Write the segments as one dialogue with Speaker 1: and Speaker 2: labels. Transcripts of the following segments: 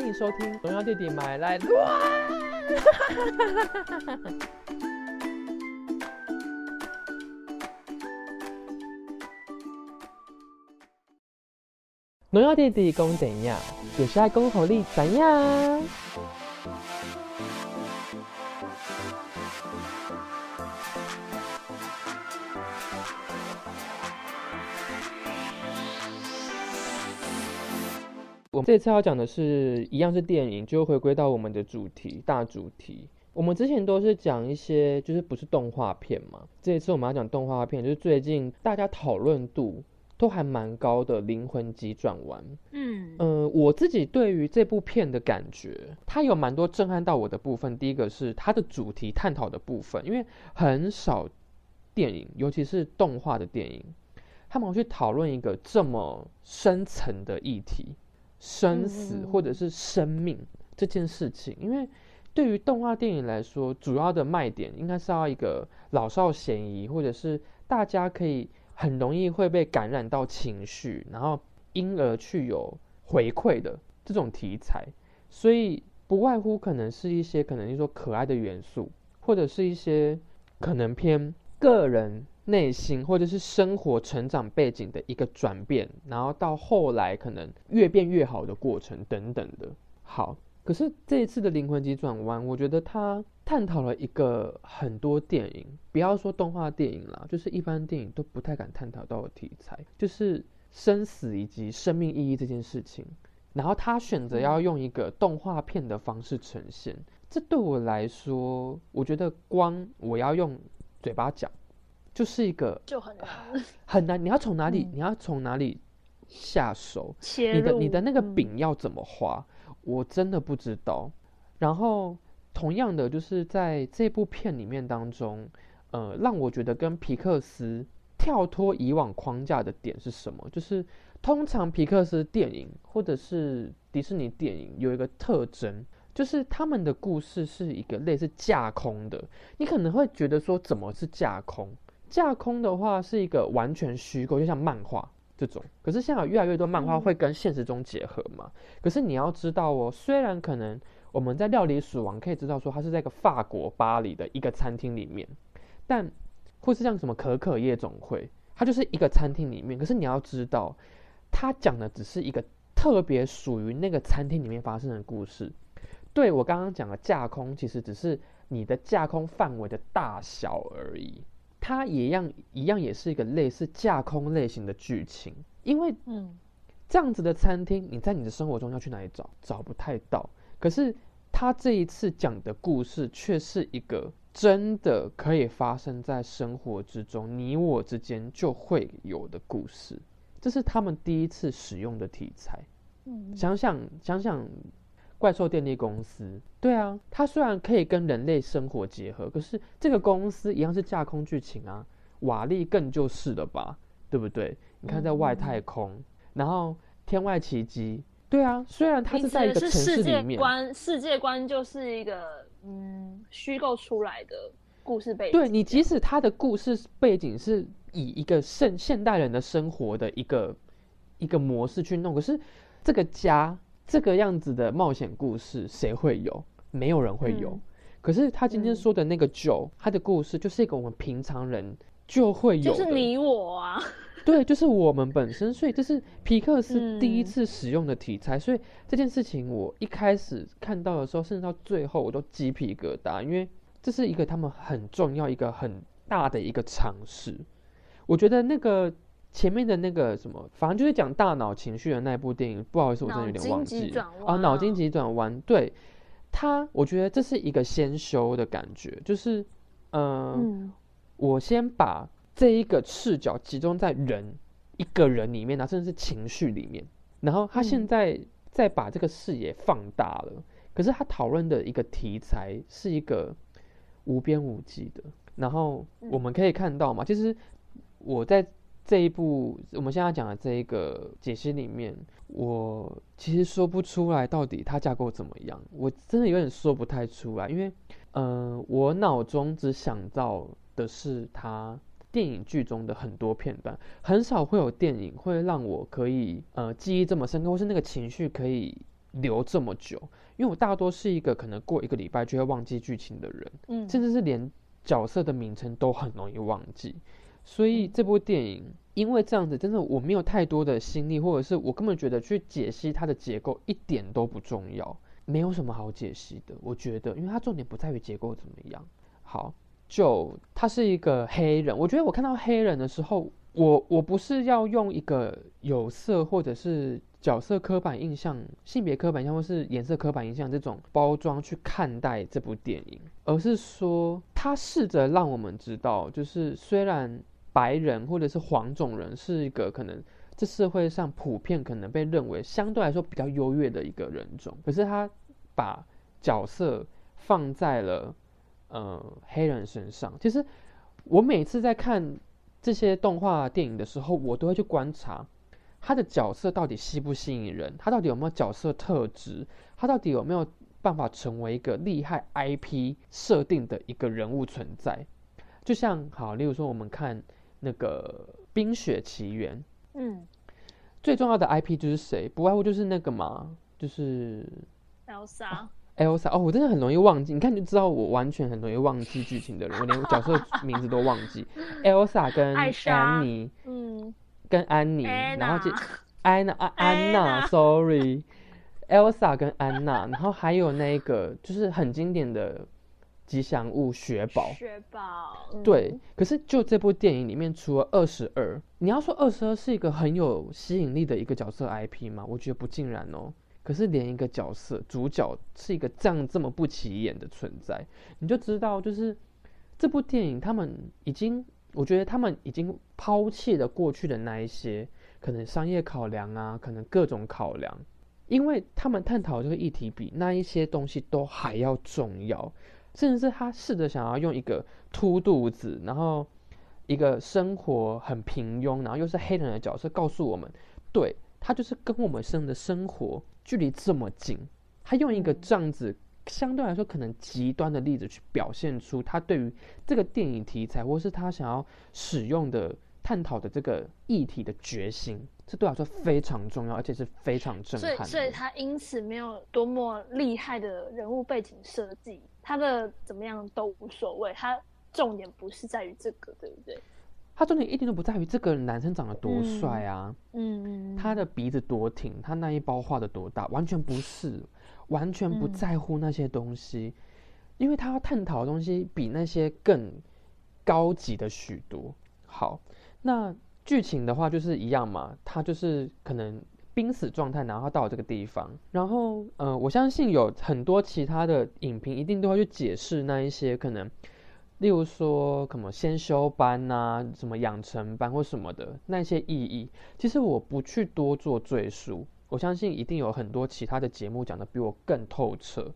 Speaker 1: 欢迎收听《荣耀弟弟买来 乱》。荣耀弟弟讲怎样？有时爱讲好你怎样？这次要讲的是一样是电影，就回归到我们的主题大主题。我们之前都是讲一些就是不是动画片嘛，这一次我们要讲动画片，就是最近大家讨论度都还蛮高的《灵魂急转弯》。
Speaker 2: 嗯
Speaker 1: 呃，我自己对于这部片的感觉，它有蛮多震撼到我的部分。第一个是它的主题探讨的部分，因为很少电影，尤其是动画的电影，他们会去讨论一个这么深层的议题。生死或者是生命这件事情，因为对于动画电影来说，主要的卖点应该是要一个老少咸宜，或者是大家可以很容易会被感染到情绪，然后因而去有回馈的这种题材，所以不外乎可能是一些可能就说可爱的元素，或者是一些可能偏个人内心或者是生活成长背景的一个转变，然后到后来可能越变越好的过程等等的。好，可是这一次的灵魂急转弯，我觉得它探讨了一个很多电影，不要说动画电影啦，就是一般电影都不太敢探讨到的题材，就是生死以及生命意义这件事情。然后他选择要用一个动画片的方式呈现，这对我来说，我觉得光我要用嘴巴讲，就是一个
Speaker 2: 就很难
Speaker 1: 很难。你要从哪里？
Speaker 2: 嗯
Speaker 1: 你要从哪里下手？你的你的那个
Speaker 2: 嗯
Speaker 1: 饼要怎么画？我真的不知道。然后同样的，就是在这部片里面当中，呃，让我觉得跟皮克斯跳脱以往框架的点是什么？就是通常皮克斯电影或者是迪士尼电影有一个特征，就是他们的故事是一个类似架空的。你可能会觉得说，怎么是架空？架空的话是一个完全虚构，就像漫画这种。可是现在有越来越多漫画
Speaker 2: 嗯
Speaker 1: 会跟现实中结合嘛？可是你要知道哦，虽然可能我们在《料理鼠王》可以知道说它是在一个法国巴黎的一个餐厅里面，但或是像什么可可夜总会，它就是一个餐厅里面。可是你要知道，它讲的只是一个特别属于那个餐厅里面发生的故事。对我刚刚讲的架空，其实只是你的架空范围的大小而已。它也一样一样也是一个类似架空类型的剧情，因为
Speaker 2: 嗯
Speaker 1: 这样子的餐厅，你在你的生活中要去哪里找？找不太到。可是他这一次讲的故事，却是一个真的可以发生在生活之中，你我之间就会有的故事。这是他们第一次使用的题材。
Speaker 2: 嗯
Speaker 1: 想想想想，怪兽电力公司，对啊，它虽然可以跟人类生活结合，可是这个公司一样是架空剧情啊。瓦力更就是了吧，对不对？你看在外太空，然后天外奇迹，对啊，虽然它是在一个城
Speaker 2: 是世界
Speaker 1: 市里面，
Speaker 2: 观，世界观就是一个嗯虚构出来的故事背景。
Speaker 1: 对你，即使它的故事背景是以一个现现代人的生活的一个一个模式去弄，可是这个家这个样子的冒险故事，谁会有？没有人会有。
Speaker 2: 嗯
Speaker 1: 可是他今天
Speaker 2: 嗯
Speaker 1: 说的那个 Joe，、他的故事就是一个我们平常人就会有的，
Speaker 2: 就是你我啊，
Speaker 1: 对，就是我们本身，所以这是皮克斯第一
Speaker 2: 嗯
Speaker 1: 次使用的题材，所以这件事情我一开始看到的时候，甚至到最后我都鸡皮疙瘩，因为这是一个他们很重要、一个很大的一个尝试。我觉得那个前面的那个什么，反正就是讲大脑情绪的那部电影，不好意思，我真的有点忘记
Speaker 2: 转
Speaker 1: 啊，脑筋急转弯，对他，我觉得这是一个先修的感觉，就是嗯。
Speaker 2: 嗯
Speaker 1: 我先把这一个视角集中在人一个人里面啊，甚至是情绪里面，然后他现
Speaker 2: 嗯
Speaker 1: 在再把这个视野放大了。可是他讨论的一个题材是一个无边无际的，然后我们可以看到嘛，其实我在这一部我们现在讲的这一个解析里面，我其实说不出来到底它架构怎么样，我真的有点说不太出来，因为呃，我脑中只想到的是它电影剧中的很多片段，很少会有电影会让我可以呃记忆这么深刻，或是那个情绪可以留这么久，因为我大多是一个可能过一个礼拜就会忘记剧情的人，
Speaker 2: 嗯，
Speaker 1: 甚至是连角色的名称都很容易忘记。所以这部电影因为这样子，真的我没有太多的心力，或者是我根本觉得去解析它的结构一点都不重要，没有什么好解析的。我觉得，因为它重点不在于结构怎么样。好，就他是一个黑人，我觉得我看到黑人的时候，我我不是要用一个有色或者是角色刻板印象、性别刻板印象或是颜色刻板印象这种包装去看待这部电影，而是说他试着让我们知道，就是虽然白人或者是黄种人是一个可能这社会上普遍可能被认为相对来说比较优越的一个人种，可是他把角色放在了呃黑人身上。其实我每次在看这些动画电影的时候，我都会去观察他的角色到底吸不吸引人，他到底有没有角色特质，他到底有没有办法成为一个厉害 IP 设定的一个人物存在。就像好，例如说我们看那个《冰雪奇缘》，
Speaker 2: 嗯
Speaker 1: 最重要的 IP 就是谁？不外乎就是那个嘛，就是，Elsa，Elsa。哦，我真的很容易忘记，你看就知道我完全很容易忘记剧情的人，我连角色名字都忘记。Elsa 跟安妮，
Speaker 2: 嗯
Speaker 1: 跟安妮，然后就 安娜啊安娜，sorry，Elsa 跟安娜，然后还有那个就是很经典的吉祥物雪宝。
Speaker 2: 雪宝，嗯
Speaker 1: 对，，可是就这部电影里面，除了二十二，你要说二十二是一个很有吸引力的一个角色 IP 吗？我觉得不尽然哦。可是连一个角色主角是一个这样这么不起眼的存在，你就知道，就是这部电影他们已经，我觉得他们已经抛弃了过去的那一些可能商业考量啊，可能各种考量，因为他们探讨这个议题比那一些东西都还要重要。甚至是他试着想要用一个凸肚子，然后一个生活很平庸，然后又是黑人的角色，告诉我们，对他就是跟我们生的生活距离这么近。他用一个这样子相对来说可能极端的例子去表现出他对于这个电影题材，或是他想要使用的探讨的这个议题的决心，这对我来说非常重要，而且是非常震
Speaker 2: 所以
Speaker 1: 撼。
Speaker 2: 所以他因此没有多么厉害的人物背景设计，他的怎么样都无所谓，他重点不是在于这个，对不对？
Speaker 1: 他重点一点都不在于这个男生长得多帅啊。
Speaker 2: 嗯，
Speaker 1: 他的鼻子多挺，他那一包画的多大，完全不是，完全不
Speaker 2: 嗯
Speaker 1: 在乎那些东西，因为他要探讨的东西比那些更高级的许多。好，那剧情的话就是一样嘛，他就是可能濒死状态，然后到这个地方，然后呃，我相信有很多其他的影评一定都会去解释那一些可能。例如说，什么先修班呐、什么养成班或什么的那些意义，其实我不去多做赘述，我相信一定有很多其他的节目讲的比我更透彻。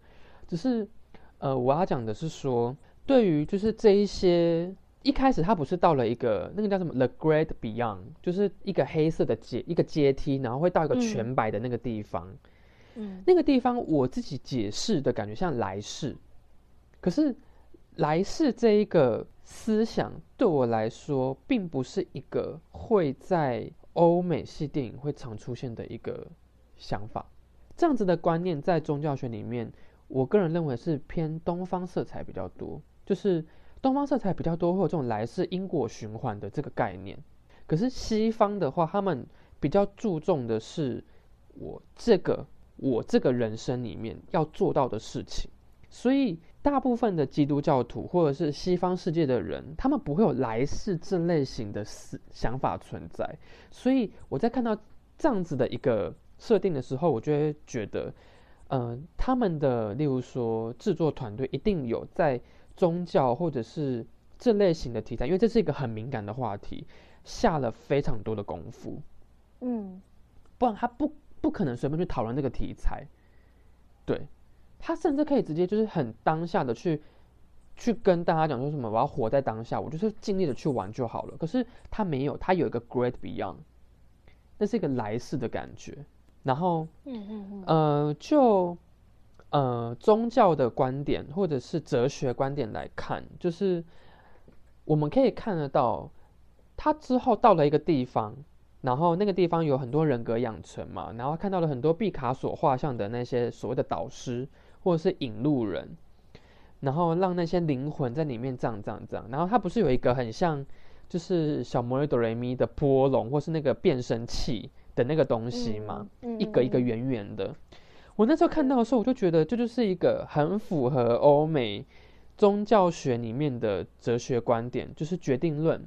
Speaker 1: 只是，呃，我要讲的是说，对于就是这一些一开始他不是到了一个那个叫什么 The Great Beyond，就是一个黑色的阶一个阶梯，然后会到一个
Speaker 2: 嗯
Speaker 1: 全白的那个地方。
Speaker 2: 嗯
Speaker 1: 那个地方我自己解释的感觉像来世，可是来世这一个思想对我来说，并不是一个会在欧美系电影会常出现的一个想法。这样子的观念在宗教学里面，我个人认为是偏东方色彩比较多，就是东方色彩比较多，会有这种来世因果循环的这个概念。可是西方的话，他们比较注重的是我这个我这个人生里面要做到的事情。所以，大部分的基督教徒或者是西方世界的人，他们不会有来世这类型的思想法存在。所以我在看到这样子的一个设定的时候，我就会觉得，嗯、他们的例如说制作团队一定有在宗教或者是这类型的题材，因为这是一个很敏感的话题，下了非常多的功夫。
Speaker 2: 嗯
Speaker 1: 不然他不不可能随便去讨论这个题材。对，他甚至可以直接就是很当下的去去跟大家讲说什么，我要活在当下，我就是尽力的去玩就好了。可是他没有，他有一个 great beyond，那是一个来世的感觉。然后
Speaker 2: 嗯嗯嗯
Speaker 1: 呃，就呃宗教的观点或者是哲学观点来看，就是我们可以看得到，他之后到了一个地方，然后那个地方有很多人格养成嘛，然后看到了很多毕卡索画像的那些所谓的导师或者是引路人，然后让那些灵魂在里面这样这样这样。然后他不是有一个很像就是小魔女哆瑞咪的波龙或是那个变声器的那个东西嘛？
Speaker 2: 嗯
Speaker 1: 一个一个圆圆的。我那时候看到的时候，我就觉得这就是一个很符合欧美宗教学里面的哲学观点，就是决定论。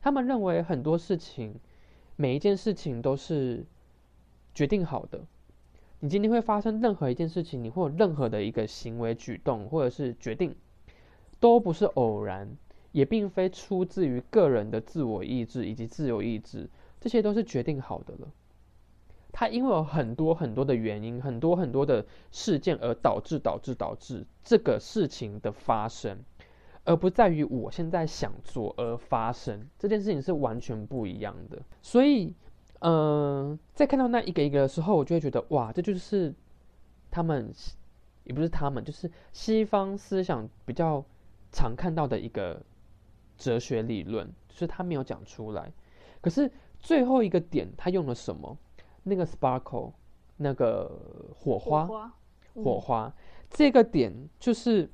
Speaker 1: 他们认为很多事情，每一件事情都是决定好的。你今天会发生任何一件事情，你会有任何的一个行为举动或者是决定，都不是偶然，也并非出自于个人的自我意志以及自由意志，这些都是决定好的了。它因为有很多很多的原因，很多很多的事件而导致导致导致这个事情的发生，而不在于我现在想做而发生这件事情是完全不一样的。所以，嗯、在看到那一个一个的时候，我就会觉得哇，这就是他们，也不是他们，就是西方思想比较常看到的一个哲学理论，就是他没有讲出来。可是最后一个点，他用了什么？那个 sparkle，那个火花，
Speaker 2: 火花，嗯。
Speaker 1: 火花，这个点就是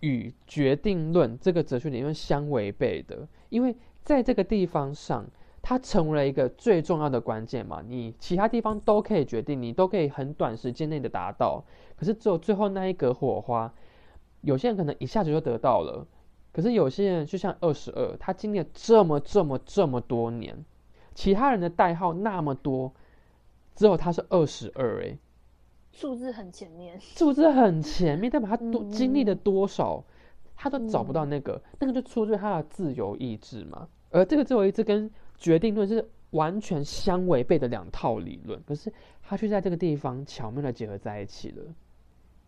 Speaker 1: 与决定论这个哲学理论相违背的，因为在这个地方上，它成为了一个最重要的关键嘛。你其他地方都可以决定，你都可以很短时间内的达到，可是只有最后那一格火花，有些人可能一下子就得到了，可是有些人就像二十二，他经历了这么这么这么多年，其他人的代号那么多，只有他是二十二，哎。
Speaker 2: 数字很前面，
Speaker 1: 数字很前面，代表他多
Speaker 2: 嗯
Speaker 1: 经历了多少，他都找不到
Speaker 2: 嗯
Speaker 1: 那个，那个就出自他的自由意志嘛。而这个自由意志跟决定论是完全相违背的两套理论，可是他却在这个地方巧妙的结合在一起了。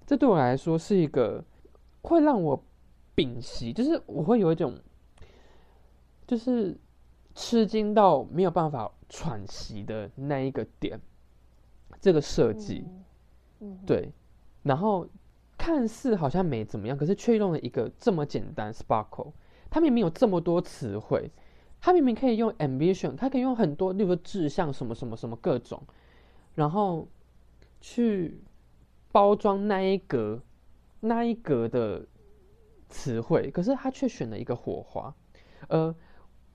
Speaker 1: 这对我来说是一个会让我屏息，就是我会有一种，就是吃惊到没有办法喘息的那一个点。这个设计，对，然后看似好像没怎么样，可是却用了一个这么简单 sparkle，它明明有这么多词汇，它明明可以用 ambition，它可以用很多，例如说志向什么什么什么各种，然后去包装那一格那一格的词汇，可是他却选了一个火花，呃。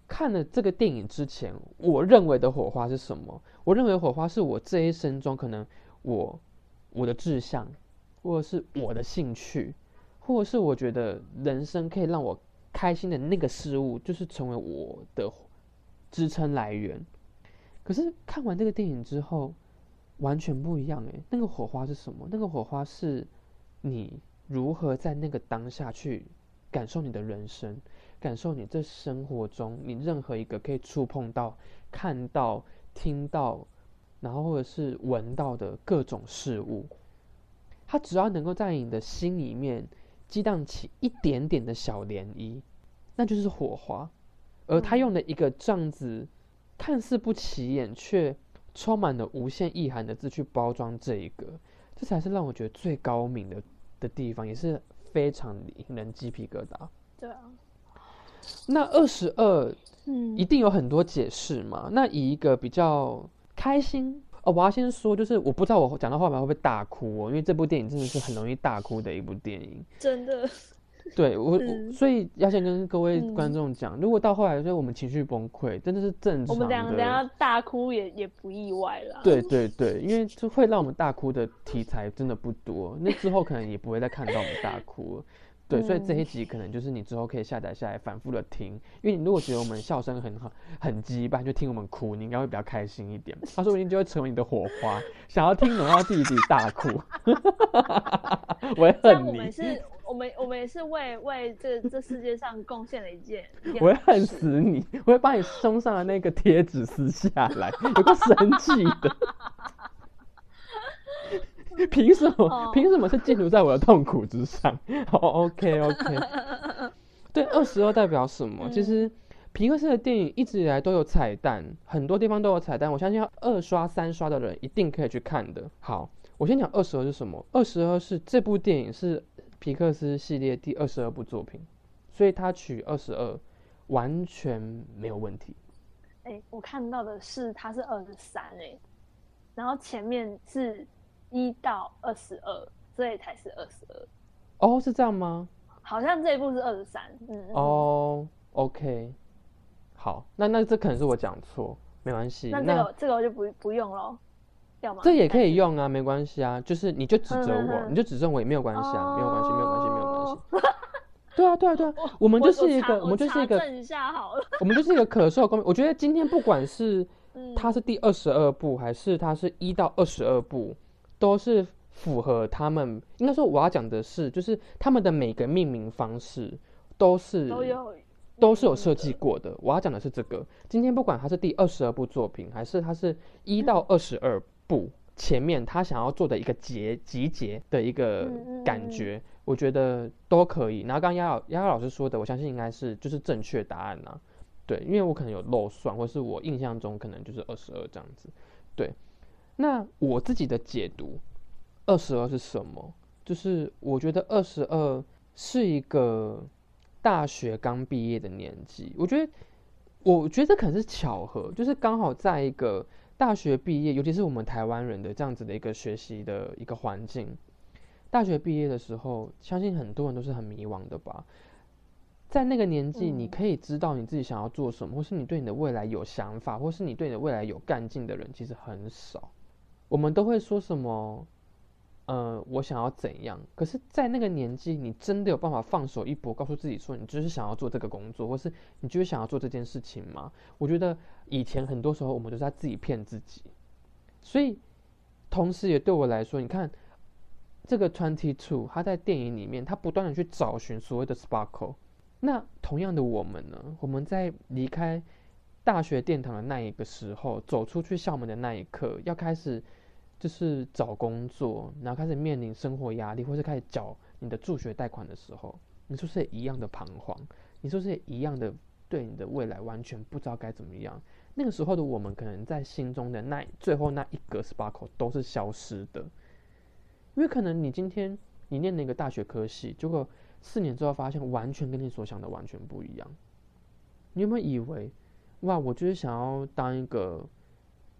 Speaker 1: 看了这个电影之前，我认为的火花是什么？我认为火花是我这一生中可能我我的志向，或者是我的兴趣，或者是我觉得人生可以让我开心的那个事物，就是成为我的支撑来源。可是看完这个电影之后，完全不一样诶，那个火花是什么？那个火花是你如何在那个当下去感受你的人生，感受你这生活中你任何一个可以触碰到、看到、听到，然后或者是闻到的各种事物。它只要能够在你的心里面激荡起一点点的小涟漪，那就是火花。而他用了一个这样子看似不起眼却充满了无限意涵的字去包装这一个，这才是让我觉得最高明的的地方，也是非常令人鸡皮疙瘩。
Speaker 2: 对啊，
Speaker 1: 那二十二
Speaker 2: 嗯，
Speaker 1: 一定有很多解释嘛？那以一个比较开心哦，我要先说，就是我不知道我讲到后面会不会大哭哦，因为这部电影真的是很容易大哭的一部电影。
Speaker 2: 真的，
Speaker 1: 对我，所以要先跟各位
Speaker 2: 嗯
Speaker 1: 观众讲，如果到后来就是我们情绪崩溃，真的是正常
Speaker 2: 我们两个等。下大哭也也不意外啦。
Speaker 1: 对对对，因为就会让我们大哭的题材真的不多，那之后可能也不会再看到我们大哭了。对，所以这一
Speaker 2: 嗯
Speaker 1: 集可能就是你之后可以下载下来反复的听，因为你如果觉得我们笑声很好、很鸡巴，就听我们哭，你应该会比较开心一点。他说不定就会成为你的火花，想要听荣耀自己自己大哭，我会恨你
Speaker 2: 我们，是，我们我们也是为为这这世界上贡献了一件，一
Speaker 1: 我会恨死你，我会把你胸上的那个贴纸撕下来，有个生气的。凭什么
Speaker 2: 哦？
Speaker 1: 凭什么是建筑在我的痛苦之上？哦，OK OK。对，二十二代表什么？其
Speaker 2: 嗯
Speaker 1: 实皮克斯的电影一直以来都有彩蛋，很多地方都有彩蛋。我相信要二刷、三刷的人一定可以去看的。好，我先讲二十二是什么？二十二是这部电影是皮克斯系列第二十二部作品，所以他取二十二完全没有问题。
Speaker 2: 哎，我看到的是它是二十三哎，然后前面是一到二十二，所以才是二十二。
Speaker 1: 哦，是这样吗？
Speaker 2: 好像这一部是二十三。嗯。
Speaker 1: 哦，OK。好，那那这可能是我讲错，没关系。
Speaker 2: 那这个这个我就不不用了？
Speaker 1: 这也可以用啊，没关系啊，就是你就指责我，你就指责我也没有关系啊，没有关系，没有关系，没有关系。对啊，对啊，对啊，我们就是一个，我们就是一个，
Speaker 2: 一下好了，
Speaker 1: 我们就是一个可受公平。我觉得今天不管是它是第二十二部，还是它是一到二十二部，都是符合他们。应该说，我要讲的是，就是他们的每个命名方式都是
Speaker 2: 都有
Speaker 1: 都是有设计过的。我要讲的是这个。今天不管它是第二十二部作品，还是它是一到二十二部，前面他想要做的一个结集结的一个感觉。我觉得都可以。然后刚刚丫老丫老师说的，我相信应该是就是正确答案呐。对，因为我可能有漏算，或是我印象中可能就是二十二这样子。对，那我自己的解读，二十二是什么？就是我觉得二十二是一个大学刚毕业的年纪。我觉得，我觉得可能是巧合，就是刚好在一个大学毕业，尤其是我们台湾人的这样子的一个学习的一个环境。大学毕业的时候，相信很多人都是很迷惘的吧。在那个年纪，你可以知道你自己想要做什么，或是你对你的未来有想法，或是你对你的未来有干劲的人，其实很少。我们都会说什么，呃，我想要怎样？可是，在那个年纪，你真的有办法放手一搏，告诉自己说，你就是想要做这个工作，或是你就是想要做这件事情吗？我觉得以前很多时候，我们都在自己骗自己。所以，同时也对我来说，你看。这个 Twenty Two，他在电影里面，他不断的去找寻所谓的 Sparkle。那同样的我们呢？我们在离开大学殿堂的那一个时候，走出去校门的那一刻，要开始就是找工作，然后开始面临生活压力，或是开始缴你的助学贷款的时候，你是不是也一样的彷徨？你是不是也一样的对你的未来完全不知道该怎么样？那个时候的我们，可能在心中的那最后那一格 Sparkle 都是消失的。因为可能你今天你念那个大学科系，结果四年之后发现完全跟你所想的完全不一样。你有没有以为，哇，我就是想要当一个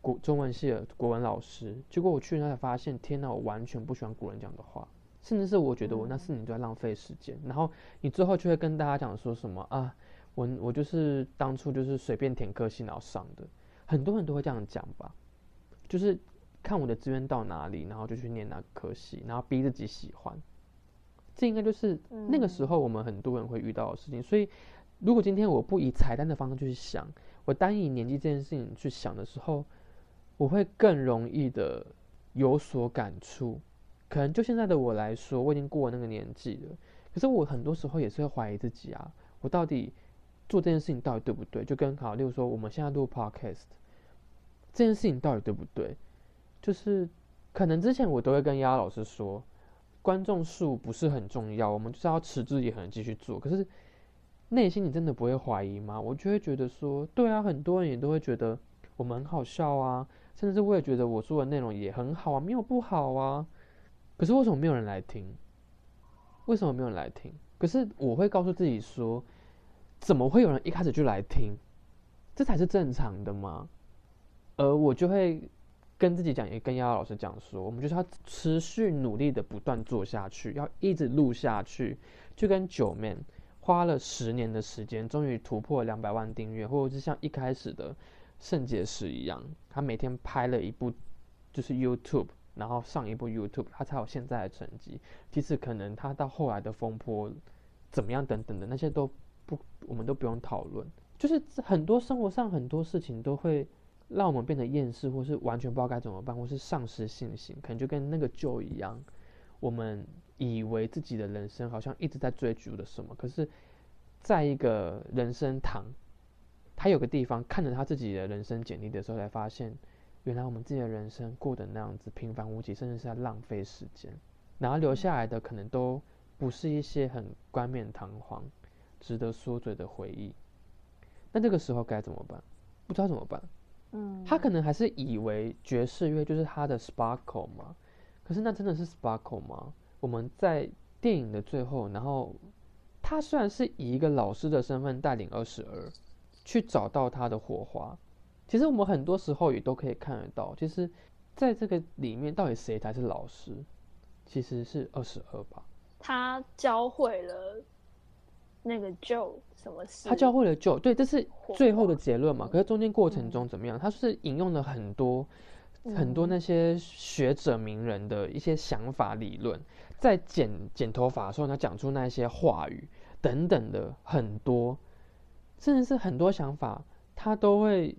Speaker 1: 国中文系的国文老师？结果我去那才发现，天哪，我完全不喜欢古人讲的话，甚至是我觉得我那四年都在浪费时间。然后你最后就会跟大家讲说什么啊，我我就是当初就是随便填科系然后上的，很多人都会这样讲吧，就是。看我的资源到哪里，然后就去念那个科系，然后逼自己喜欢。这应该就是那个时候我们很多人会遇到的事情。所以，如果今天我不以彩蛋的方式去想，我单以年纪这件事情去想的时候，我会更容易的有所感触。可能就现在的我来说，我已经过了那个年纪了。可是我很多时候也是会怀疑自己啊，我到底做这件事情到底对不对？就跟好，例如说我们现在录 podcast 这件事情到底对不对？就是，可能之前我都会跟丫老师说，观众数不是很重要，我们就是要持之以恒继续做。可是内心你真的不会怀疑吗？我就会觉得说，对啊，很多人也都会觉得我们很好笑啊，甚至是我也觉得我说的内容也很好啊，没有不好啊。可是为什么没有人来听？为什么没有人来听？可是我会告诉自己说，怎么会有人一开始就来听？这才是正常的吗？而我就会。跟自己讲，也跟丫丫老师讲说，我们就是要持续努力的不断做下去，要一直录下去。就跟九妹花了十年的时间，终于突破两百万订阅，或者是像一开始的圣结石一样，他每天拍了一部就是 YouTube，然后上一部 YouTube，他才有现在的成绩。其实可能他到后来的风波怎么样等等的那些都不，我们都不用讨论。就是很多生活上很多事情都会。让我们变得厌世，或是完全不知道该怎么办，或是丧失信心，可能就跟那个旧一样。我们以为自己的人生好像一直在追逐的什么，可是在一个人生堂，他有个地方看着他自己的人生简历的时候，才发现，原来我们自己的人生过得那样子平凡无奇，甚至是在浪费时间。然后留下来的可能都不是一些很冠冕堂皇、值得说嘴的回忆。那这个时候该怎么办？不知道怎么办。嗯他可能还是以为爵士乐就是他的 sparkle 嘛，可是那真的是 sparkle 吗？我们在电影的最后，然后他虽然是以一个老师的身份带领二十二去找到他的火花，其实我们很多时候也都可以看得到，其实在这个里面到底谁才是老师？其实是二十二吧。
Speaker 2: 他教会了那个 Joe 什么事？
Speaker 1: 他教会了 Joe，对，这是最后的结论嘛。可是中间过程中怎么样？他是引用了很多很多
Speaker 2: 嗯
Speaker 1: 那些学者名人的一些想法理论，在剪剪头发的时候，他讲出那些话语等等的很多，甚至是很多想法，他都会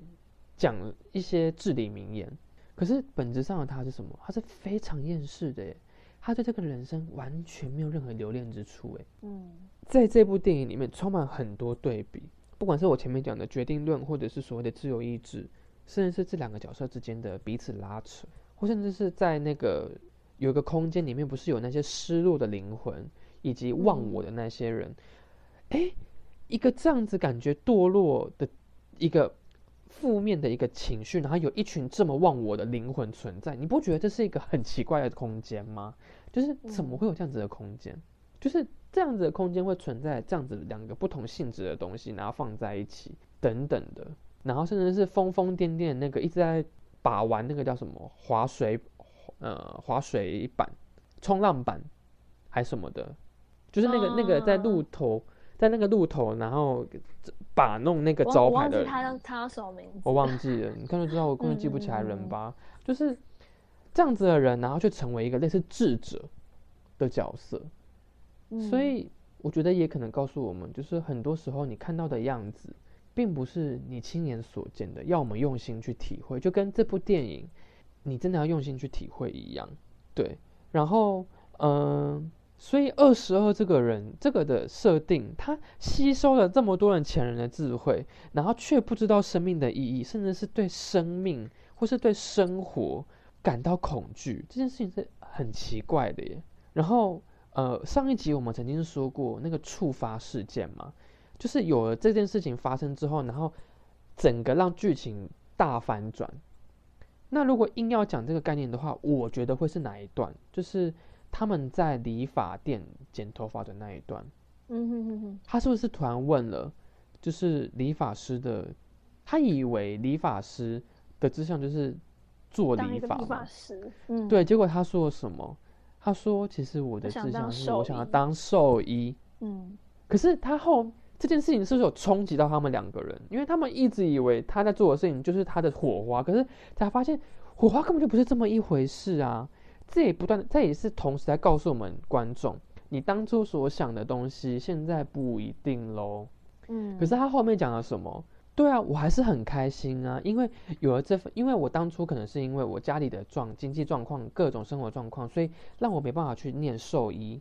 Speaker 1: 讲一些至理名言。可是本质上的他是什么？他是非常厌世的耶，他对这个人生完全没有任何留恋之处诶。
Speaker 2: 嗯
Speaker 1: 在这部电影里面充满很多对比，不管是我前面讲的决定论，或者是所谓的自由意志，甚至是这两个角色之间的彼此拉扯，或甚至是在那个有一个空间里面，不是有那些失落的灵魂以及忘我的那些人，诶，一个这样子感觉堕落的一个负面的一个情绪，然后有一群这么忘我的灵魂存在，你不觉得这是一个很奇怪的空间吗？就是怎么会有这样子的空间？就是这样子的空间会存在这样子两个不同性质的东西，然后放在一起等等的，然后甚至是疯疯癫癫的那个一直在把玩那个叫什么滑水，呃，滑水板、冲浪板还什么的，就是那个、那个在路头，在那个路头，然后把弄那个
Speaker 2: 我我忘记
Speaker 1: 招牌的人，
Speaker 2: 他叫他叫什么名字？
Speaker 1: 我忘记了，你看就知道我根本记不起来人吧？就是这样子的人，然后就成为一个类似智者的角色，所
Speaker 2: 嗯
Speaker 1: 以我觉得也可能告诉我们，就是很多时候你看到的样子，并不是你亲眼所见的，要我们用心去体会，就跟这部电影你真的要用心去体会一样。对，然后嗯、所以二十二这个人这个的设定，他吸收了这么多人前人的智慧，然后却不知道生命的意义，甚至是对生命或是对生活感到恐惧，这件事情是很奇怪的耶。然后呃，上一集我们曾经说过那个触发事件嘛，就是有了这件事情发生之后，然后整个让剧情大反转。那如果硬要讲这个概念的话，我觉得会是哪一段？就是他们在理发店剪头发的那一段。
Speaker 2: 嗯哼哼哼，
Speaker 1: 他是不是突然问了，就是理发师的，他以为理发师的志向就是做理发？
Speaker 2: 师，嗯，
Speaker 1: 对，结果他说了什么？他说：“其实我的志向是我想要当兽医。
Speaker 2: 嗯，”
Speaker 1: 可是他后这件事情是不是有冲击到他们两个人？因为他们一直以为他在做的事情就是他的火花，可是才发现火花根本就不是这么一回事啊！这也不断的，这也是同时在告诉我们观众，你当初所想的东西，现在不一定喽。
Speaker 2: 嗯，
Speaker 1: 可是他后面讲了什么？对啊，我还是很开心啊，因为有了这份，因为我当初可能是因为我家里的状经济状况、各种生活状况，所以让我没办法去念兽医。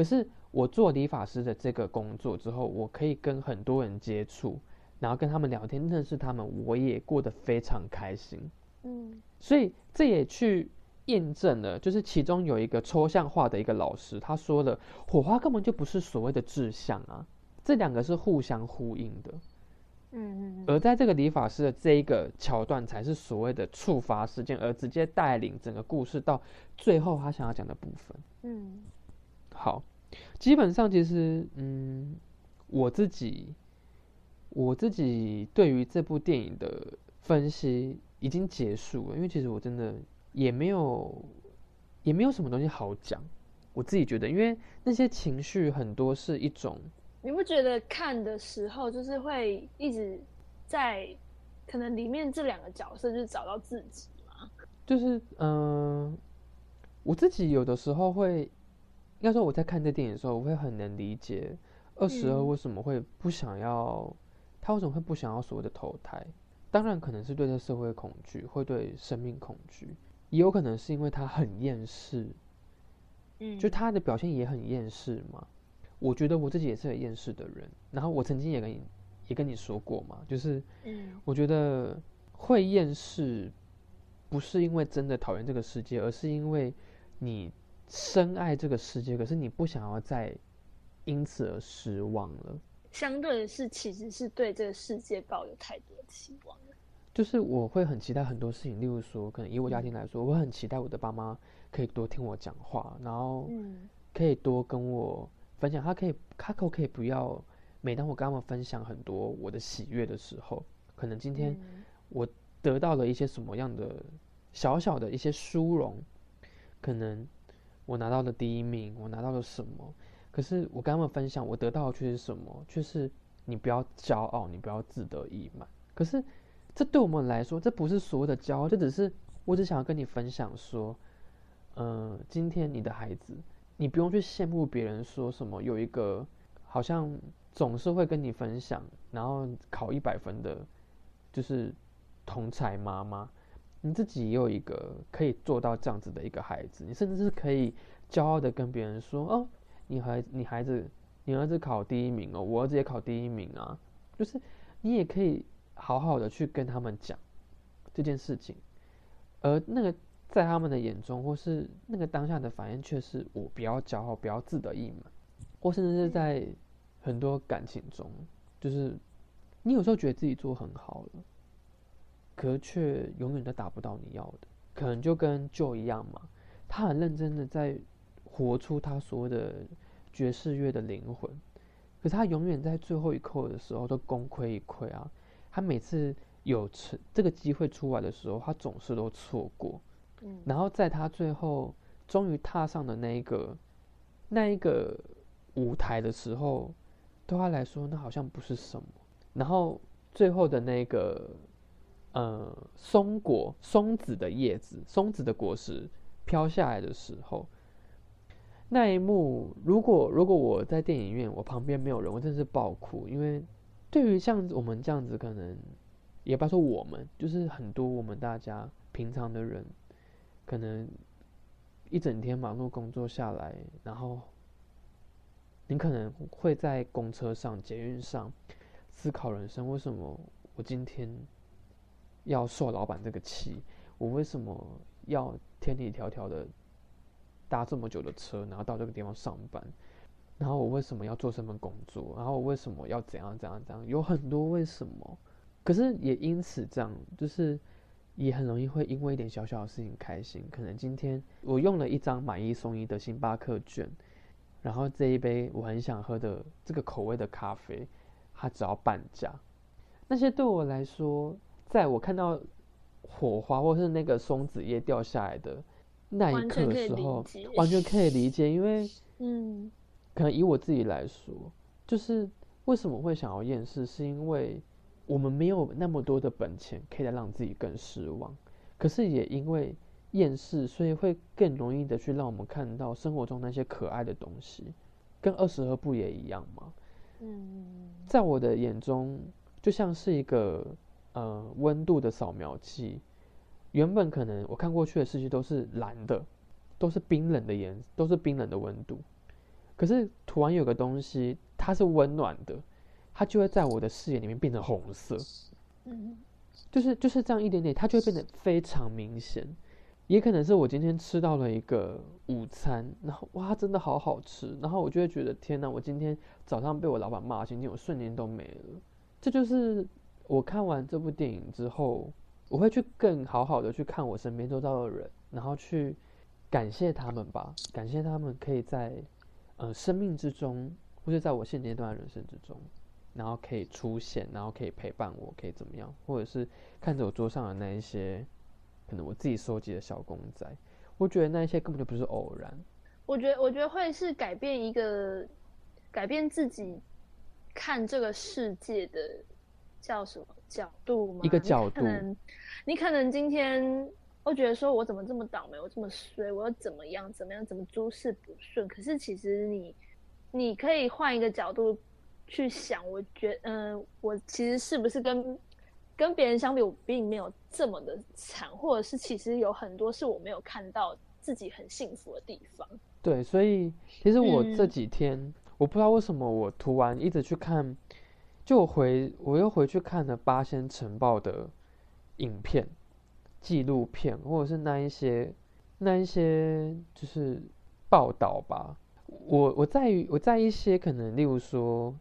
Speaker 1: 可是我做理发师的这个工作之后，我可以跟很多人接触，然后跟他们聊天，认识他们，我也过得非常开心。
Speaker 2: 嗯
Speaker 1: 所以这也去验证了，就是其中有一个抽象化的一个老师，他说了，火花根本就不是所谓的志向啊，这两个是互相呼应的。
Speaker 2: 嗯嗯
Speaker 1: 而在这个理发师的这一个桥段，才是所谓的触发事件，而直接带领整个故事到最后他想要讲的部分。
Speaker 2: 嗯
Speaker 1: 好，基本上其实，嗯，我自己我自己对于这部电影的分析已经结束了，因为其实我真的也没有也没有什么东西好讲。我自己觉得，因为那些情绪很多是一种
Speaker 2: 你不觉得看的时候就是会一直在可能里面这两个角色就是找到自己吗？
Speaker 1: 就是嗯、呃我自己有的时候会，应该说我在看这电影的时候，我会很能理解二十二
Speaker 2: 嗯
Speaker 1: 为什么会不想要，他为什么会不想要所谓的投胎？当然可能是对这社会恐惧，会对生命恐惧，也有可能是因为他很厌世，
Speaker 2: 嗯
Speaker 1: 就他的表现也很厌世嘛。我觉得我自己也是很厌世的人，然后我曾经也跟你也跟你说过嘛，就是
Speaker 2: 嗯
Speaker 1: 我觉得会厌世，不是因为真的讨厌这个世界，而是因为你深爱这个世界，可是你不想要再因此而失望了。
Speaker 2: 相对的是，其实是对这个世界抱有太多期望了。
Speaker 1: 就是我会很期待很多事情，例如说，可能以我家庭来说，我很期待我的爸妈可以多听我讲话，然后
Speaker 2: 嗯
Speaker 1: 可以多跟我分享，他可以，他可不可以不要每当我跟他们分享很多我的喜悦的时候，可能今天
Speaker 2: 嗯
Speaker 1: 我得到了一些什么样的小小的一些殊荣，可能我拿到了第一名，我拿到了什么？可是我跟他们分享，我得到的却是什么？却是你不要骄傲，你不要自得意满。可是这对我们来说，这不是所谓的骄傲，这只是我只想要跟你分享说，嗯，今天你的孩子，你不用去羡慕别人说什么有一个好像总是会跟你分享，然后考一百分的，就是同才妈妈，你自己也有一个可以做到这样子的一个孩子，你甚至是可以骄傲的跟别人说，哦。你孩你孩子，你儿子考第一名哦，我儿子也考第一名啊，就是你也可以好好的去跟他们讲这件事情，而那个在他们的眼中，或是那个当下的反应，却是我比较骄傲，比较自得意满，或甚至是在很多感情中，就是你有时候觉得自己做很好了，可却永远都达不到你要的，可能就跟旧一样嘛，他很认真的在。活出他所谓的爵士乐的灵魂，可是他永远在最后一刻的时候都功亏一篑啊！他每次有成这个机会出来的时候，他总是都错过。嗯，然后在他最后终于踏上的那一个那一个舞台的时候，对他来说那好像不是什么。然后最后的那个呃松果松子的叶子松子的果实飘下来的时候。那一幕，如果如果我在电影院，我旁边没有人，我真是爆哭。因为对于像我们这样子，可能也不要说我们，就是很多我们大家平常的人，可能一整天忙碌工作下来，然后你可能会在公车上、捷运上思考人生：为什么我今天要受老板这个气？我为什么要千里迢迢的？搭这么久的车，然后到这个地方上班，然后我为什么要做这份工作？然后我为什么要怎样怎样怎样？有很多为什么，可是也因此这样，就是也很容易会因为一点小小的事情开心。可能今天我用了一张买一送一的星巴克券，然后这一杯我很想喝的这个口味的咖啡，它只要半价。那些对我来说，在我看到火花或是那个松子叶掉下来的。那一刻的时候，完全可以理解，因为，嗯，可能以我自己来说，就是为什么会想要厌世，是因为我们没有那么多的本钱，可以再让自己更失望。可是也因为厌世，所以会更容易的去让我们看到生活中那些可爱的东西，跟二十二不也一样吗？嗯，在我的眼中，就像是一个呃温度的扫描器。原本可能我看过去的世界都是蓝的，都是冰冷的颜，都是冰冷的温度。可是突然有个东西，它是温暖的，它就会在我的视野里面变成红色。嗯，就是就是这样一点点，它就会变得非常明显。也可能是我今天吃到了一个午餐，然后哇，真的好好吃，然后我就会觉得天哪，我今天早上被我老板骂，今天我瞬间都没了。这就是我看完这部电影之后。我会去更好好的去看我身边周遭的人，然后去感谢他们吧，感谢他们可以在呃生命之中，或者在我现阶段的人生之中，然后可以出现，然后可以陪伴我，可以怎么样，或者是看着我桌上的那一些，可能我自己收集的小公仔，我觉得那一些根本就不是偶然。
Speaker 2: 我觉得，我觉得会是改变一个，改变自己看这个世界的。叫什么角度吗？
Speaker 1: 一个角度。
Speaker 2: 可能你可能今天会觉得说，我怎么这么倒霉，我这么衰，我要怎么样怎么样，怎么诸事不顺？可是其实你，你可以换一个角度去想，我觉，嗯，我其实是不是跟跟别人相比，我并没有这么的惨，或者是其实有很多是我没有看到自己很幸福的地方。
Speaker 1: 对，所以其实我这几天，我不知道为什么我涂完一直去看。就回，我又回去看了八仙城报的影片、纪录片，或者是那一些、那一些就是报道吧。我我在我在一些可能，例如说，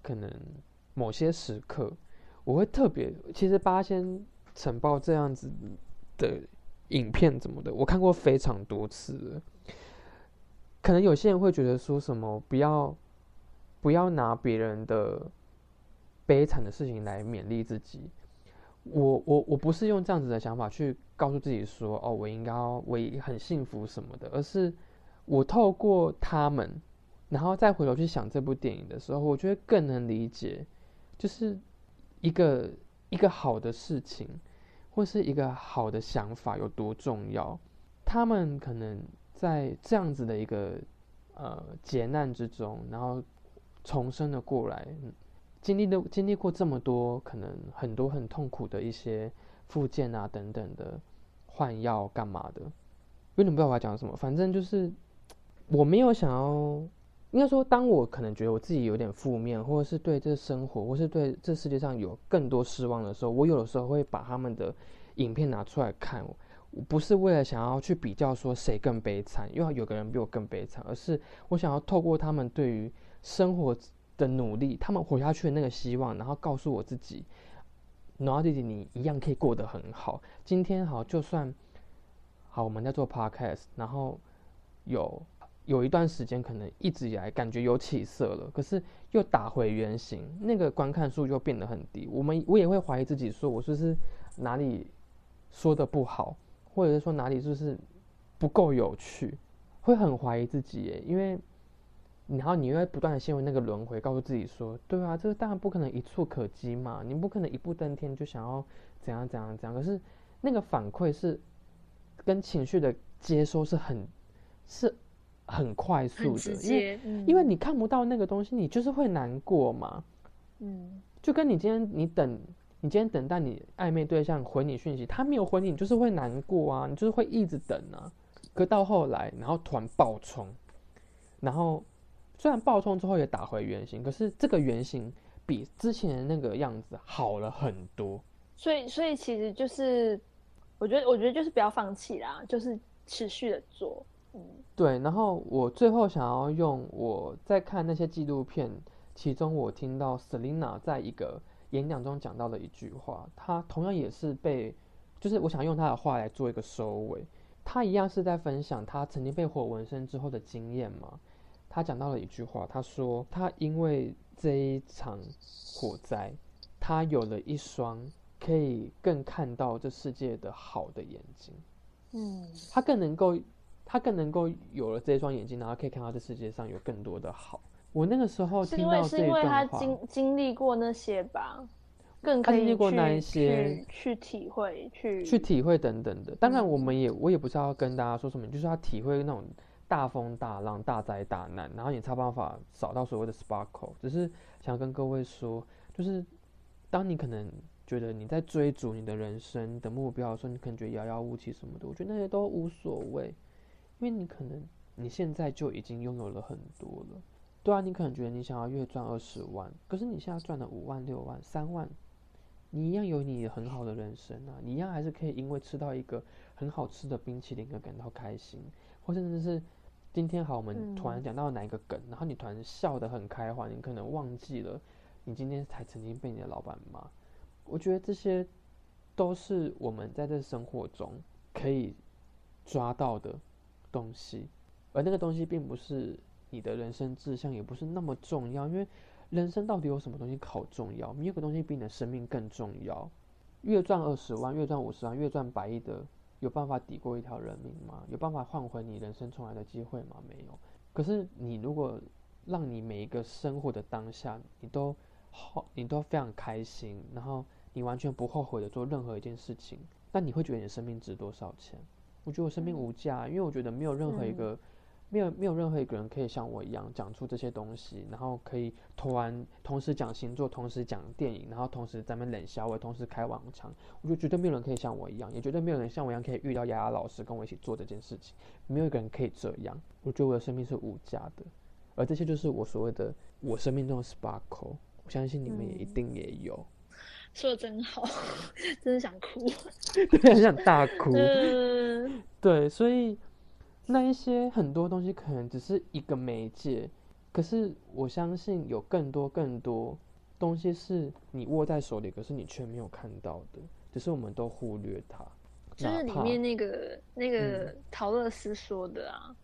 Speaker 1: 可能某些时刻，我会特别。其实八仙城报这样子的影片怎么的，我看过非常多次。可能有些人会觉得说什么，不要不要拿别人的。悲惨的事情来勉励自己，我我我不是用这样子的想法去告诉自己说，哦，我应该我很幸福什么的，而是我透过他们，然后再回头去想这部电影的时候，我觉得更能理解，就是一个一个好的事情，或是一个好的想法有多重要。他们可能在这样子的一个呃劫难之中，然后重生了过来。经历的经历过这么多，可能很多很痛苦的一些复健啊等等的换药干嘛的，有点不知道我要讲什么。反正就是我没有想要，应该说，当我可能觉得我自己有点负面，或者是对这生活，或是对这世界上有更多失望的时候，我有的时候会把他们的影片拿出来看。我不是为了想要去比较说谁更悲惨，因为有个人比我更悲惨，而是我想要透过他们对于生活。的努力，他们活下去的那个希望，然后告诉我自己，诺亚弟弟，你一样可以过得很好。今天好，就算好，我们在做 podcast，然后有有一段时间可能一直以来感觉有起色了，可是又打回原形，那个观看数又变得很低。我们我也会怀疑自己，说我是不是哪里说的不好，或者是说哪里就是不够有趣，会很怀疑自己耶，因为。然后你会不断的陷入那个轮回，告诉自己说：“对啊，这个当然不可能一触可及嘛，你不可能一步登天就想要怎样怎样怎样。”可是那个反馈是跟情绪的接收是很是很快速的，因为因为你看不到那个东西，你就是会难过嘛。嗯，就跟你今天你等你今天等待你暧昧对象回你讯息，他没有回你，你就是会难过啊，你就是会一直等啊。可到后来，然后突然爆冲，然后。虽然爆冲之后也打回原形，可是这个原形比之前的那个样子好了很多。
Speaker 2: 所以，所以其实就是，我觉得，我觉得就是不要放弃啦，就是持续的做。嗯，
Speaker 1: 对。然后我最后想要用我在看那些纪录片，其中我听到 Selina 在一个演讲中讲到的一句话，她同样也是被，就是我想用她的话来做一个收尾。她一样是在分享她曾经被火纹身之后的经验嘛。他讲到了一句话，他说：“他因为这一场火灾，他有了一双可以更看到这世界的好的眼睛。嗯，他更能够，他更能够有了这一双眼睛，然后可以看到这世界上有更多的好。我那个时候听到
Speaker 2: 这一段话，经经历过那些吧，更可以
Speaker 1: 经历过那一些
Speaker 2: 去体会，去
Speaker 1: 去体会等等的。当然，我们也我也不是要跟大家说什么，就是他体会那种。”大风大浪、大灾大难，然后你才办法找到所谓的 sparkle。只是想跟各位说，就是当你可能觉得你在追逐你的人生的目标的时候，你可能觉得遥遥无期什么的，我觉得那些都无所谓，因为你可能你现在就已经拥有了很多了。对啊，你可能觉得你想要月赚二十万，可是你现在赚了五万、六万、三万，你一样有你很好的人生啊，你一样还是可以因为吃到一个很好吃的冰淇淋而感到开心。或甚至是今天好，我们突然讲到哪一个梗，然后你突然笑得很开怀，你可能忘记了你今天才曾经被你的老板骂。我觉得这些都是我们在这生活中可以抓到的东西，而那个东西并不是你的人生志向，也不是那么重要。因为人生到底有什么东西好重要？没有个东西比你的生命更重要。月赚二十万，月赚五十万，月赚百亿的。有办法抵过一条人命吗？有办法换回你人生重来的机会吗？没有。可是你如果让你每一个生活的当下，你都好，你都非常开心，然后你完全不后悔的做任何一件事情，那你会觉得你的生命值多少钱？我觉得我生命无价，因为我觉得没有任何一个。没有没有任何一个人可以像我一样讲出这些东西，然后可以突然同时讲星座，同时讲电影，然后同时咱们冷笑，我同时开网腔。我觉得绝对没有人可以像我一样，也绝对没有人像我一样可以遇到雅雅老师跟我一起做这件事情。没有一个人可以这样。我觉得我的生命是无价的，而这些就是我所谓的我生命中的 sparkle。我相信你们也一定也有。
Speaker 2: 说的真好，真的想哭，
Speaker 1: 对，很想大哭。对，所以。那一些很多东西可能只是一个媒介，可是我相信有更多更多东西是你握在手里，可是你却没有看到的，只是我们都忽略它。
Speaker 2: 就是里面那个那个陶乐斯说的啊，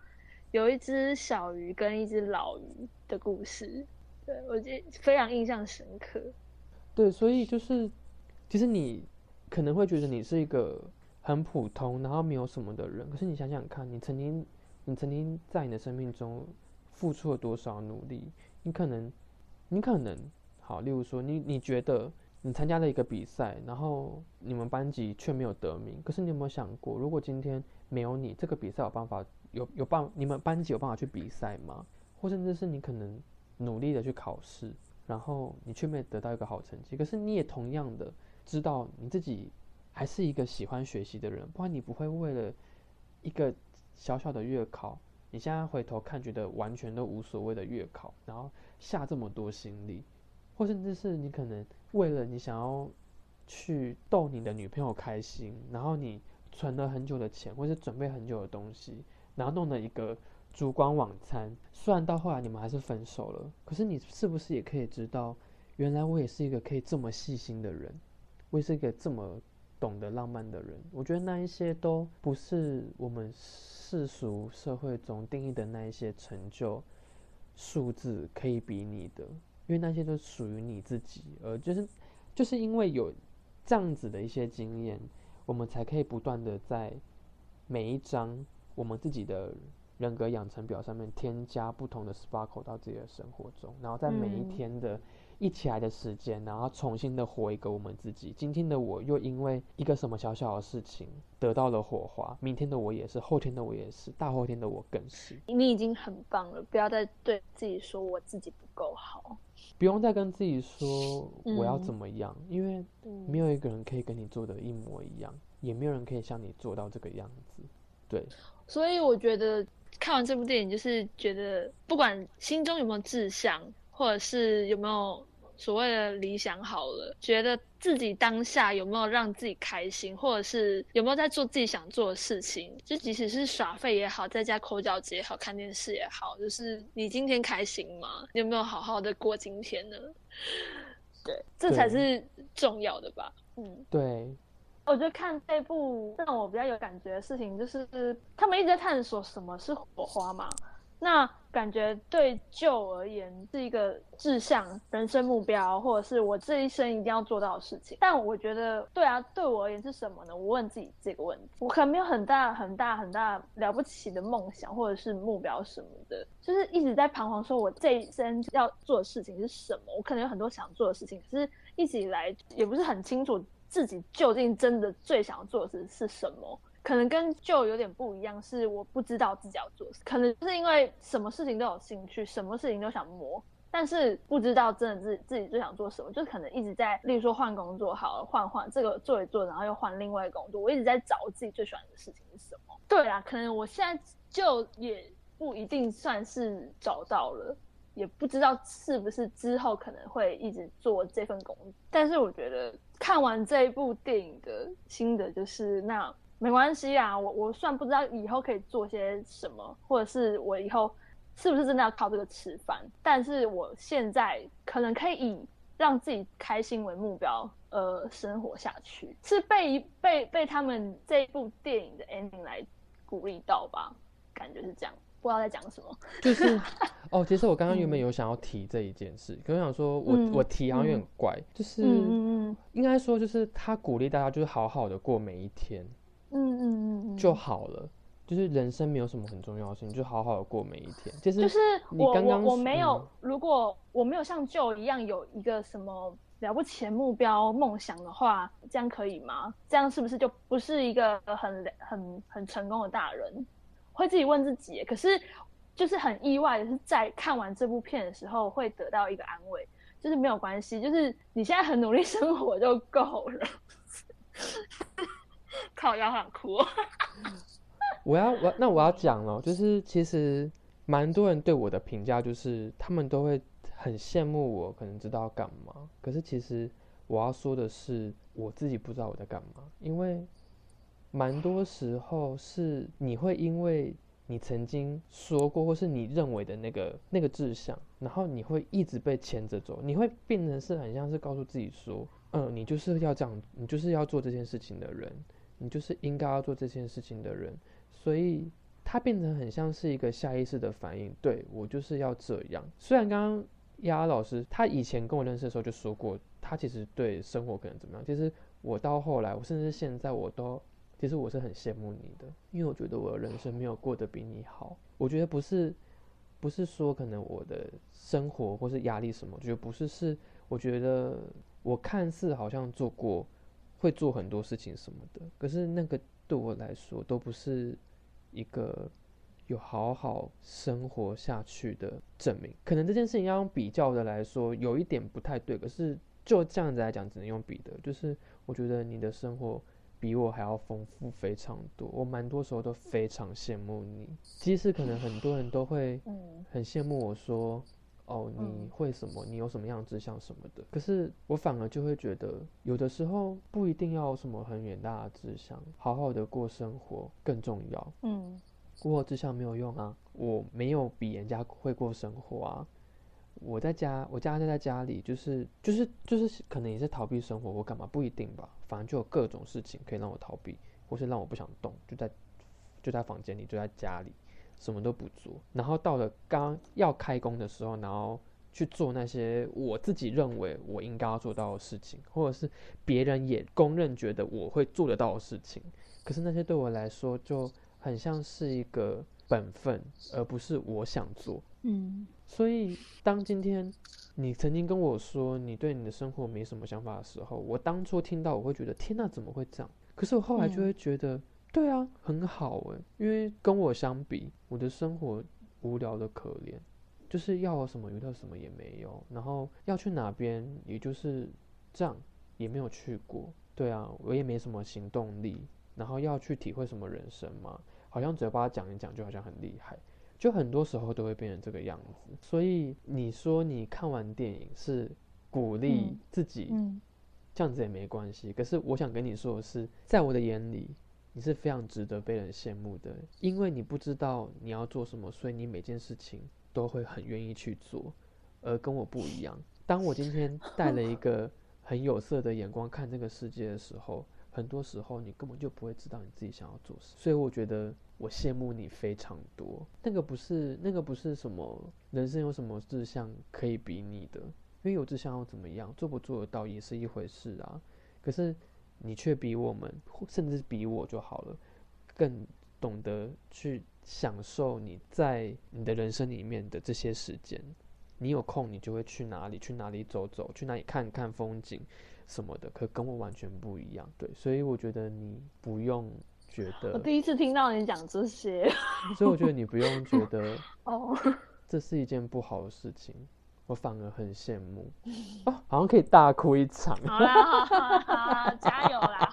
Speaker 2: 有一只小鱼跟一只老鱼的故事，对我记得非常印象深刻。
Speaker 1: 对，所以就是其实你可能会觉得你是一个很普通，然后没有什么的人。可是你想想看，你曾经，你曾经在你的生命中付出了多少努力？你可能，你可能，好，例如说，你你觉得你参加了一个比赛，然后你们班级却没有得名。可是你有没有想过，如果今天没有你，这个比赛有办法有有办，你们班级有办法去比赛吗？或甚至是你可能努力的去考试，然后你却没得到一个好成绩。可是你也同样的知道你自己还是一个喜欢学习的人，不然你不会为了一个小小的月考，你现在回头看觉得完全都无所谓的月考，然后下这么多心力，或甚至是你可能为了你想要去逗你的女朋友开心，然后你存了很久的钱，或是准备很久的东西，然后弄了一个。烛光晚餐，虽然到后来你们还是分手了，可是你是不是也可以知道，原来我也是一个可以这么细心的人，我也是一个这么懂得浪漫的人。我觉得那一些都不是我们世俗社会中定义的那一些成就数字可以比拟的，因为那些都属于你自己，而就是就是因为有这样子的一些经验，我们才可以不断的在每一章我们自己的。人格养成表上面添加不同的 sparkle 到自己的生活中，然后在每一天的一起来的时间，然后重新的活一个我们自己。今天的我又因为一个什么小小的事情得到了火花，明天的我也是，后天的我也是，大后天的我更是。
Speaker 2: 你已经很棒了，不要再对自己说我自己不够好，
Speaker 1: 不用再跟自己说我要怎么样，因为没有一个人可以跟你做的一模一样，也没有人可以像你做到这个样子。对，
Speaker 2: 所以我觉得。看完这部电影，就是觉得不管心中有没有志向，或者是有没有所谓的理想，好了，觉得自己当下有没有让自己开心，或者是有没有在做自己想做的事情，就即使是耍废也好，在家抠脚趾也好，看电视也好，就是你今天开心吗？你有没有好好的过今天呢？对，这才是重要的吧。嗯，
Speaker 1: 对。
Speaker 2: 我觉得看这部让我比较有感觉的事情，就是他们一直在探索什么是火花嘛。那感觉对就而言是一个志向、人生目标，或者是我这一生一定要做到的事情。但我觉得，对啊，对我而言是什么呢？我问自己这个问题，我可能没有很大、很大、很大了不起的梦想，或者是目标什么的，就是一直在彷徨，说我这一生要做的事情是什么？我可能有很多想做的事情，可是一直以来也不是很清楚。自己究竟真的最想要做的事是什么？可能跟旧有点不一样，是我不知道自己要做什么，可能是因为什么事情都有兴趣，什么事情都想摸，但是不知道真的自自己最想做什么，就可能一直在，例如说换工作，好了，换换这个做一做，然后又换另外一个工作，我一直在找自己最喜欢的事情是什么。对啊，可能我现在就也不一定算是找到了。也不知道是不是之后可能会一直做这份工作，但是我觉得看完这一部电影的心得就是，那没关系啊，我我算不知道以后可以做些什么，或者是我以后是不是真的要靠这个吃饭，但是我现在可能可以以让自己开心为目标，呃，生活下去，是被被被他们这一部电影的 ending 来鼓励到吧，感觉是这样。不知道在讲什么，
Speaker 1: 就是 哦，其实我刚刚原本有想要提这一件事，可是想说我我提好像有点怪，就是应该说就是他鼓励大家就是好好的过每一天，嗯嗯嗯就好了，就是人生没有什么很重要的事情，就好好的过每一天。其实
Speaker 2: 就是我我我没有，如果我没有像旧一样有一个什么了不起的目标梦想的话，这样可以吗？这样是不是就不是一个很很很成功的大人？会自己问自己，可是就是很意外的是，在看完这部片的时候，会得到一个安慰，就是没有关系，就是你现在很努力生活就够了。靠，要想哭。
Speaker 1: 我要我那我要讲了，就是其实蛮多人对我的评价，就是他们都会很羡慕我，可能知道干嘛。可是其实我要说的是，我自己不知道我在干嘛，因为。蛮多时候是你会因为你曾经说过，或是你认为的那个那个志向，然后你会一直被牵着走，你会变成是很像是告诉自己说，嗯，你就是要这样，你就是要做这件事情的人，你就是应该要做这件事情的人，所以它变成很像是一个下意识的反应，对我就是要这样。虽然刚刚丫老师他以前跟我认识的时候就说过，他其实对生活可能怎么样，其实。我到后来，我甚至现在我都，其实我是很羡慕你的，因为我觉得我的人生没有过得比你好。我觉得不是，不是说可能我的生活或是压力什么，我觉得不是，是我觉得我看似好像做过，会做很多事情什么的，可是那个对我来说都不是一个有好好生活下去的证明。可能这件事情要用比较的来说，有一点不太对，可是就这样子来讲，只能用比的，就是我觉得你的生活。比我还要丰富非常多，我蛮多时候都非常羡慕你。即使可能很多人都会很羡慕我说，哦，你会什么？你有什么样志向什么的？可是我反而就会觉得，有的时候不一定要什么很远大的志向，好好的过生活更重要。嗯，过志向没有用啊，我没有比人家会过生活啊。我在家，我家就在家里，就是就是就是，可能也是逃避生活或干嘛，不一定吧。反正就有各种事情可以让我逃避，或是让我不想动，就在就在房间里，就在家里，什么都不做。然后到了刚要开工的时候，然后去做那些我自己认为我应该要做到的事情，或者是别人也公认觉得我会做得到的事情。可是那些对我来说就很像是一个本分，而不是我想做。嗯。所以，当今天你曾经跟我说你对你的生活没什么想法的时候，我当初听到我会觉得天哪，怎么会这样？可是我后来就会觉得，对啊，很好诶，因为跟我相比，我的生活无聊的可怜，就是要什么遇到什么也没有，然后要去哪边也就是这样，也没有去过。对啊，我也没什么行动力，然后要去体会什么人生嘛，好像嘴巴讲一讲就好像很厉害。就很多时候都会变成这个样子，所以你说你看完电影是鼓励自己，这样子也没关系。可是我想跟你说的是，在我的眼里，你是非常值得被人羡慕的，因为你不知道你要做什么，所以你每件事情都会很愿意去做，而跟我不一样。当我今天带了一个很有色的眼光看这个世界的时候，很多时候你根本就不会知道你自己想要做什么。所以我觉得。我羡慕你非常多，那个不是那个不是什么人生有什么志向可以比拟的，因为有志向要怎么样，做不做得到也是一回事啊。可是你却比我们，甚至比我就好了，更懂得去享受你在你的人生里面的这些时间。你有空你就会去哪里去哪里走走，去哪里看看风景什么的，可跟我完全不一样。对，所以我觉得你不用。觉得
Speaker 2: 我第一次听到你讲这些，
Speaker 1: 所以我觉得你不用觉得 哦，这是一件不好的事情，我反而很羡慕 哦，好像可以大哭一场。
Speaker 2: 好啦，好，加油啦！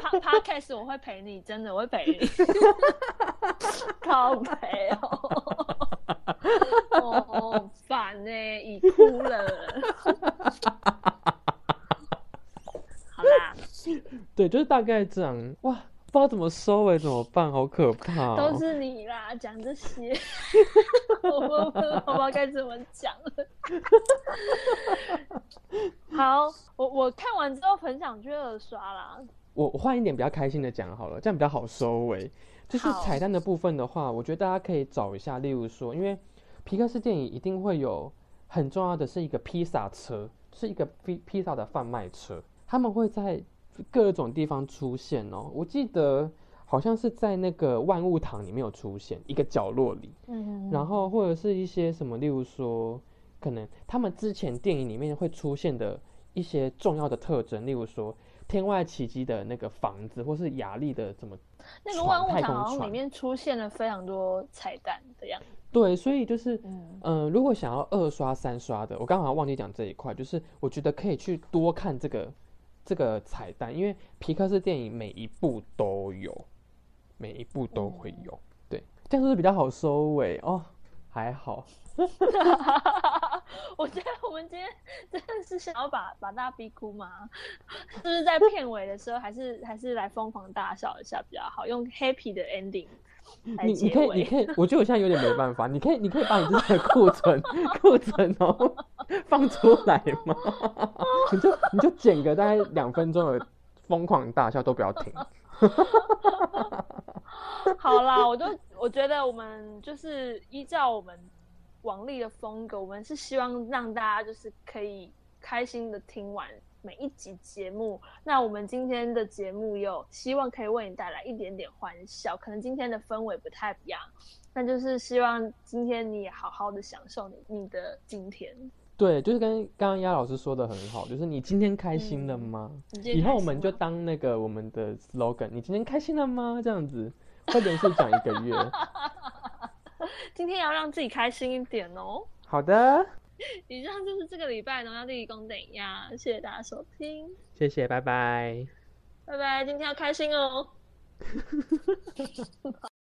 Speaker 2: 他他开始我会陪你，真的我会陪你，好陪哦，哦，烦呢，已哭了。
Speaker 1: 好啦对，就是大概这样。哇，不知道怎么收尾，怎么办？好可怕！
Speaker 2: 都是你啦，讲这些，我不我不知道该怎么讲了好，我我看完之后很想去二刷啦。
Speaker 1: 我我换一点比较开心的讲好了，这样比较好收尾。就是彩蛋的部分的话，我觉得大家可以找一下，例如说，因为皮克斯电影一定会有很重要的是一个披萨车，是一个披披萨的贩卖车，他们会在。各种地方出现哦，我记得好像是在那个万物堂里面有出现一个角落里，嗯，然后或者是一些什么，例如说，可能他们之前电影里面会出现的一些重要的特征，例如说天外奇迹的那个房子，或是雅丽的怎么
Speaker 2: 那个万物堂里面出现了非常多彩蛋的样子。
Speaker 1: 对，所以就是，嗯，如果想要二刷三刷的，我刚好忘记讲这一块，就是我觉得可以去多看这个。这个彩蛋，因为皮克斯电影每一部都有，每一部都会有，对，这样是不是比较好收尾哦？还好，
Speaker 2: 我觉得我们今天真的是想要把把大家逼哭吗？就是在片尾的时候，还是还是来疯狂大笑一下比较好，用 happy 的 ending。
Speaker 1: 你你可以你可以，我觉得我现在有点没办法。你可以你可以把你自己的库存 库存哦放出来吗？你就你就剪个大概两分钟的疯狂大笑都不要停。
Speaker 2: 好啦，我就我觉得我们就是依照我们王力的风格，我们是希望让大家就是可以开心的听完每一集节目。那我们今天的节目有希望可以为你带来一点点欢笑，可能今天的氛围不太一样，那就是希望今天你也好好的享受你你的今天。
Speaker 1: 对，就是跟刚刚鸭老师说的很好，就是你今天开心了吗？以后我们就当那个我们的 slogan，你今天开心了吗？这样子，会连续讲一个月。
Speaker 2: 今天要让自己开心一点哦。
Speaker 1: 好的。
Speaker 2: 以上就是这个礼拜农药地理公等呀，谢谢大家收听，
Speaker 1: 谢谢，拜拜，
Speaker 2: 拜拜，今天要开心哦。